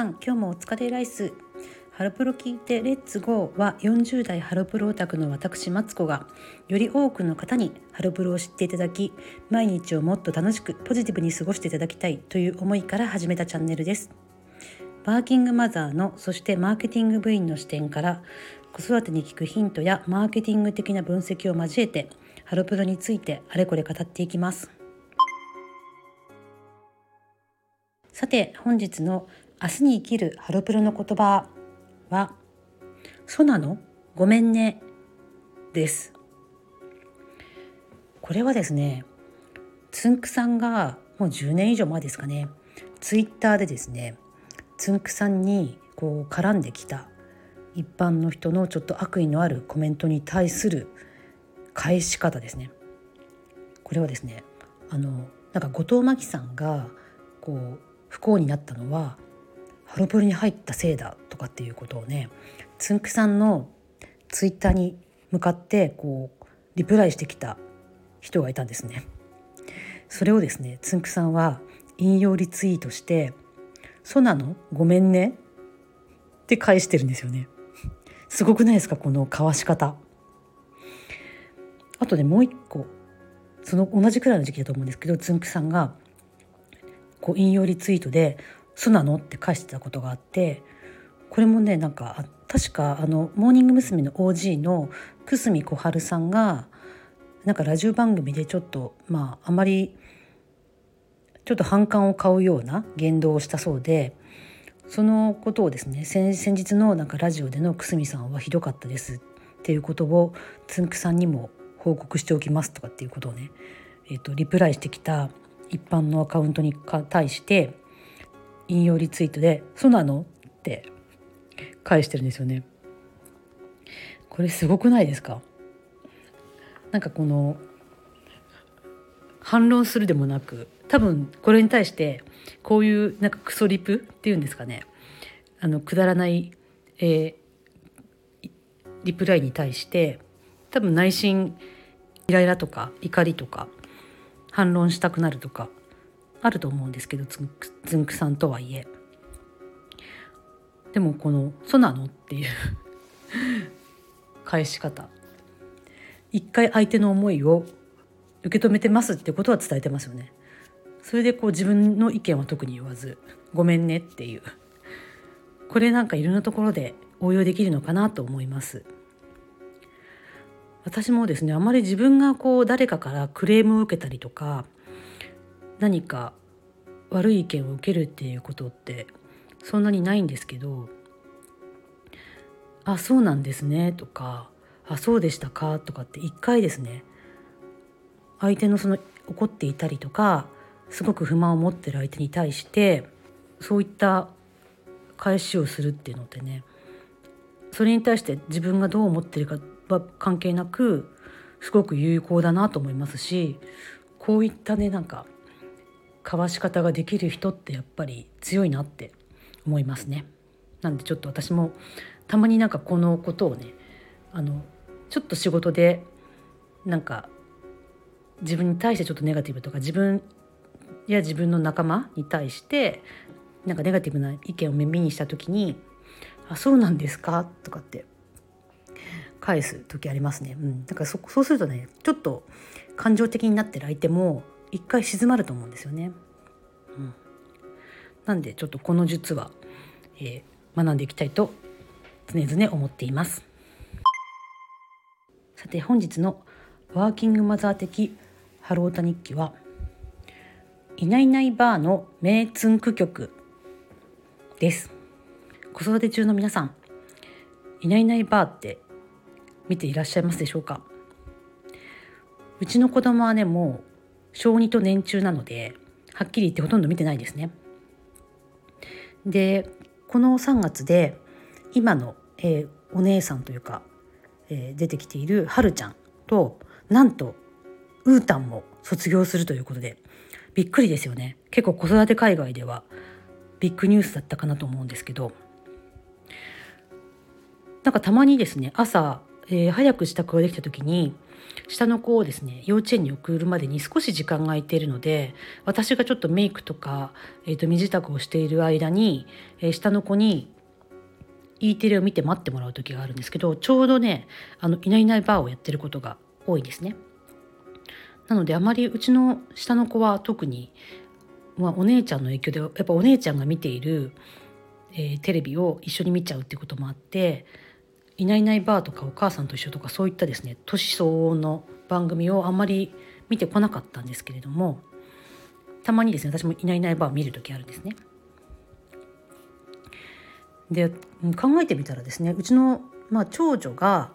さん今日もお疲れライス。ハロプロ聞いてレッツゴーは40代ハロプロオタクの私マツコがより多くの方にハロプロを知っていただき毎日をもっと楽しくポジティブに過ごしていただきたいという思いから始めたチャンネルです。ワーキングマザーのそしてマーケティング部員の視点から子育てに効くヒントやマーケティング的な分析を交えてハロプロについてあれこれ語っていきます。さて本日の明日に生きるハロプロの言葉はソナの？ごめんね。です。これはですねつんくさんがもう10年以上前ですかね。ツイッターでですねつんくさんにこう絡んできた一般の人のちょっと悪意のあるコメントに対する返し方ですね。これはですねあのなんか後藤真希さんがこう不幸になったのはハロプロに入ったせいだとかっていうことをねつんくさんのツイッターに向かってこうリプライしてきた人がいたんですね。それをですねつんくさんは引用リツイートして「ソナのごめんね」って返してるんですよね。すごくないですかこの交わし方。あとねもう一個その同じくらいの時期だと思うんですけどつんくさんがこう引用リツイートで「そうなの?」って返してたことがあってこれもねなんか確かあのモーニング娘。の OG の久住小春さんがなんかラジオ番組でちょっとまああまりちょっと反感を買うような言動をしたそうでそのことをですね先日のなんかラジオでの久住さんはひどかったですっていうことをつんくさんにも報告しておきますとかっていうことをね、えーと、リプライしてきた一般のアカウントに対して引用リツイートで「そうなの?」って返してるんですよね。これすごくないですか？なんかこの反論するでもなく多分これに対してこういうなんかクソリプっていうんですかね？あのくだらない、えー、リプライに対して多分内心イライラとか怒りとか反論したくなるとかあると思うんですけどつんくつんくさんとはいえでもこの「そうなの?」っていう返し方一回相手の思いを受け止めてますってことは伝えてますよねそれでこう自分の意見は特に言わず「ごめんね」っていうこれなんかいろんなところで応用できるのかなと思います。私もですねあまり自分がこう誰かからクレームを受けたりとか何か悪い意見を受けるっていうことってそんなにないんですけど「あそうなんですね」とか「あそうでしたか」とかって一回ですね相手のその怒っていたりとかすごく不満を持ってる相手に対してそういった返しをするっていうのってねそれに対して自分がどう思ってるかは関係なくすごく有効だなと思いますしこういったねなんか交わし方ができる人ってやっぱり強いなって思いますね。なんでちょっと私もたまになんかこのことをねあのちょっと仕事でなんか自分に対してちょっとネガティブとか自分や自分の仲間に対してなんかネガティブな意見を耳にした時に「あそうなんですか?」とかって返す時ありますね。うん、だからそそうするとねちょっと感情的になってる相手も一回静まると思うんですよね。うん、なんでちょっとこの術は、えー、学んでいきたいと常々思っています。さて本日のワーキングマザー的ハロータ日記はいないいないバーの名ツンク曲です子育て中の皆さんいないいないバーって見ていらっしゃいますでしょうか？うちの子供はねもう小児と年中なのではっきり言ってほとんど見てないですね。でこの3月で今の、えー、お姉さんというか、えー、出てきているはるちゃんとなんとうーたんも卒業するということでびっくりですよね。結構子育て海外ではビッグニュースだったかなと思うんですけど。なんかたまにですね朝えー、早く支度ができた時に下の子をですね幼稚園に送るまでに少し時間が空いているので私がちょっとメイクとか、えー、と身支度をしている間に、えー、下の子に E テレを見て待ってもらう時があるんですけどちょうどねあのいないいないバーをやってることが多いですね。なのであまりうちの下の子は特に、まあ、お姉ちゃんの影響でやっぱお姉ちゃんが見ている、えー、テレビを一緒に見ちゃうっていうこともあって「いないいないバー」とか「お母さんと一緒」とかそういったですね年相応の番組をあんまり見てこなかったんですけれどもたまにですね私も「いないいないバー」見る時あるんですね。で考えてみたらですねうちの、まあ、長女が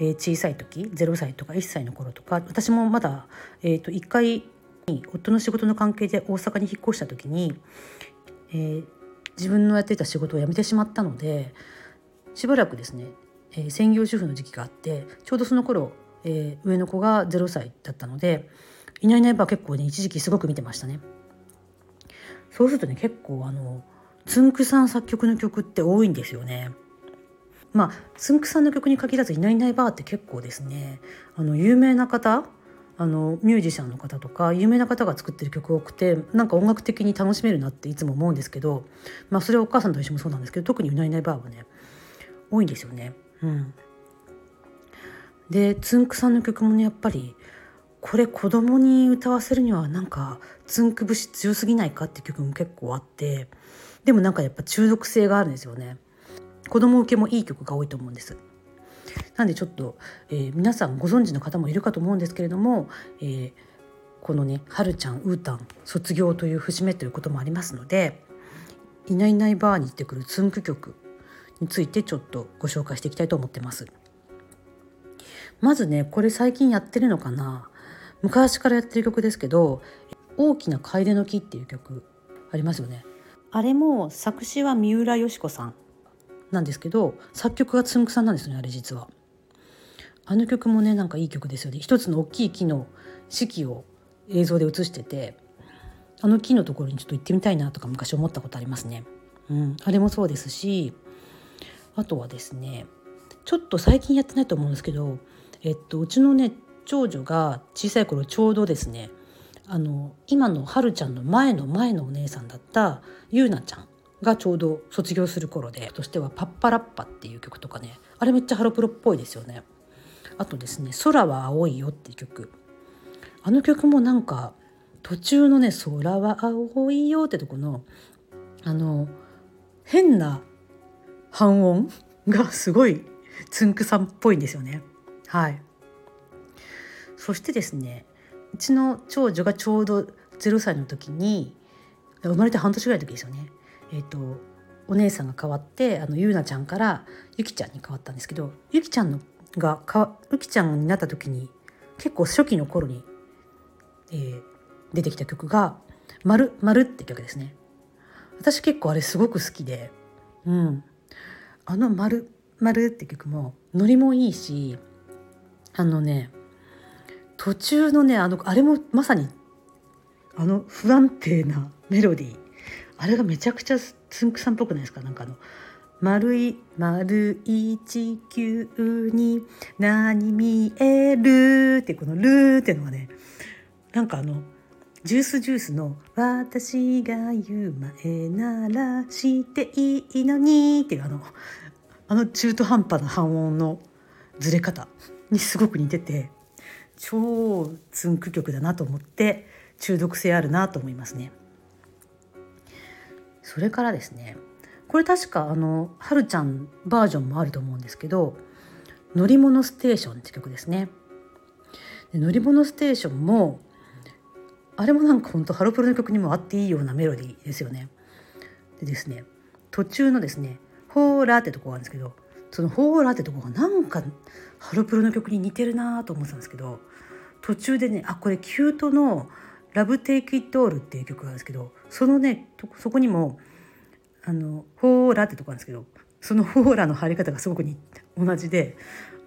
えー、小さい時0歳とか1歳の頃とか私もまだ、えーと、1回夫の仕事の関係で大阪に引っ越した時に、えー、自分のやっていた仕事を辞めてしまったのでしばらくですね、えー、専業主婦の時期があってちょうどその頃、えー、上の子が0歳だったので「いないいないば」結構ね一時期すごく見てましたね。そうするとね結構あのつんくさん作曲の曲って多いんですよね。まあつんくさんの曲に限らず「いないいないばー」って結構ですねあの有名な方あのミュージシャンの方とか有名な方が作ってる曲多くてなんか音楽的に楽しめるなっていつも思うんですけど、まあ、それはお母さんと一緒もそうなんですけど特に「いないいないばー」はね多いんですよね。うん、でつんくさんの曲もねやっぱりこれ子供に歌わせるにはなんかつんく節強すぎないかって曲も結構あってでもなんかやっぱ中毒性があるんですよね。子供受けもいい曲が多いと思うんです。なんでちょっと、えー、皆さんご存知の方もいるかと思うんですけれども、えー、このね「はるちゃんうーたん卒業」という節目ということもありますので「いないいないバー」に行ってくるつんく曲についてちょっとご紹介していきたいと思ってます。まずねこれ最近やってるのかな昔からやってる曲ですけど「大きな楓の木」っていう曲ありますよね。あれも作詞は三浦佳子さんなんですけど作曲がつんくさんなんですねあれ実は。あの曲もねなんかいい曲ですよね一つの大きい木の四季を映像で映しててあの木のところにちょっと行ってみたいなとか昔思ったことありますね。うん、あれもそうですしあとはですねちょっと最近やってないと思うんですけど、えっと、うちのね長女が小さい頃ちょうどですねあの今のはるちゃんの前の前のお姉さんだったゆうなちゃんがちょうど卒業する頃でとしては「パッパラッパ」っていう曲とかねあれめっちゃハロプロっぽいですよね。あとですね「空は青いよ」っていう曲あの曲もなんか途中のね「空は青いよ」ってとこのあの変な半音がすごいつんくさんっぽいんですよね。はいそしてですねうちの長女がちょうど0歳の時に生まれて半年ぐらいの時ですよねえーと、お姉さんが変わってあのゆうなちゃんからゆきちゃんに変わったんですけどゆきちゃんのがかゆきちゃんになった時に結構初期の頃に、えー、出てきた曲が「まるまるって曲ですね。私結構あれすごく好きで、うん、あのまるまるって曲もノリもいいしあのね途中のねあのあれもまさにあの不安定なメロディー。あれがめちゃくちゃつんくさんっぽくないですか？なんかあの丸い丸い地球に何見えるってこの「る」っていうのがねなんかあのジュースジュースの「私が言う前ならしていいのに」っていうあのあの中途半端な半音のずれ方にすごく似てて超つんく曲だなと思って中毒性あるなと思いますね。それからですねこれ確かあのはるちゃんバージョンもあると思うんですけど「乗り物ステーション」って曲ですね。で乗り物ステーションもあれもなんかほんとハロプロの曲にもあっていいようなメロディーですよね。でですね途中のですね「ほーら」ってとこがあるんですけどその「ほーら」ってとこがなんかハロプロの曲に似てるなと思ってたんですけど途中でねあこれキュートの「ラブテイクイットオールっていう曲があるんですけどそのねそこにもあのホーラってとこなんですけどそのホーラの入り方がすごく同じで、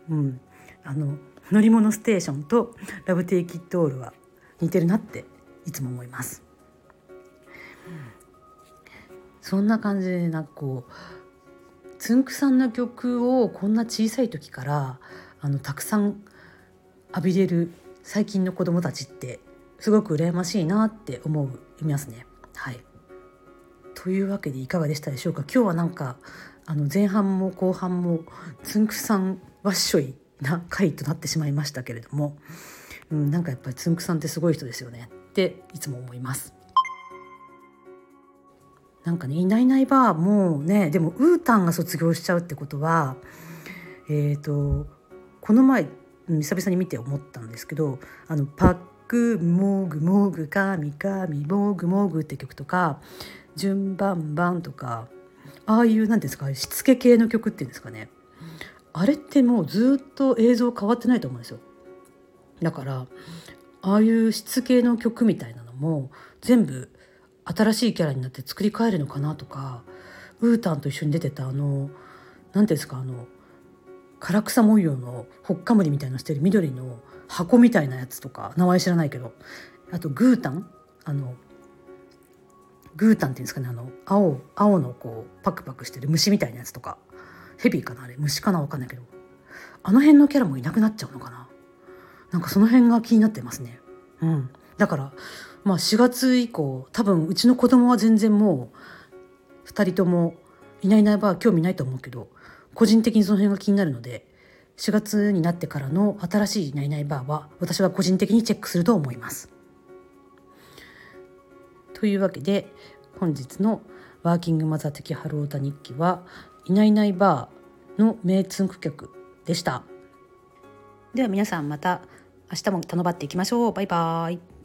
うん、あの乗り物ステーションとラブテイクイットオールは似てるなっていつも思います。そんな感じでなんかこうつんくさんの曲をこんな小さい時からあのたくさん浴びれる最近の子供たちってすごく羨ましいなって思いますね。はいというわけでいかがでしたでしょうか？今日はなんかあの前半も後半もつんくさんわっしょいな回となってしまいましたけれども、うん、なんかやっぱりつんくさんってすごい人ですよねっていつも思います。なんかねいないいないばもうねでもウータンが卒業しちゃうってことはえっ、ー、とこの前久々に見て思ったんですけどあのパックモグモグカミカミモグモグって曲とか順番番とかああいう何ですかしつけ系の曲っていうんですかねあれってもうずっと映像変わってないと思うんですよだからああいうしつけの曲みたいなのも全部新しいキャラになって作り変えるのかなとかウータンと一緒に出てたあの何ていうんですかあの唐草模様のほっかむりみたいなしてる緑の箱みたいなやつとか名前知らないけどあとグータン？あのグータンっていうんですかねあの青青のこうパクパクしてる虫みたいなやつとか。ヘビーかなあれ。虫かな分かんないけど。あの辺のキャラもいなくなっちゃうのかな。なんかその辺が気になってますねうんだからまあ4月以降多分うちの子供は全然もう2人ともいないいないば興味ないと思うけど個人的にその辺が気になるので4月になってからの新しいナイナイバーは私は個人的にチェックすると思います。というわけで本日のワーキングマザー的ハロータ日記はいないいないバーの名ツンク曲でした。では皆さんまた明日も頼まっていきましょう。バイバーイ。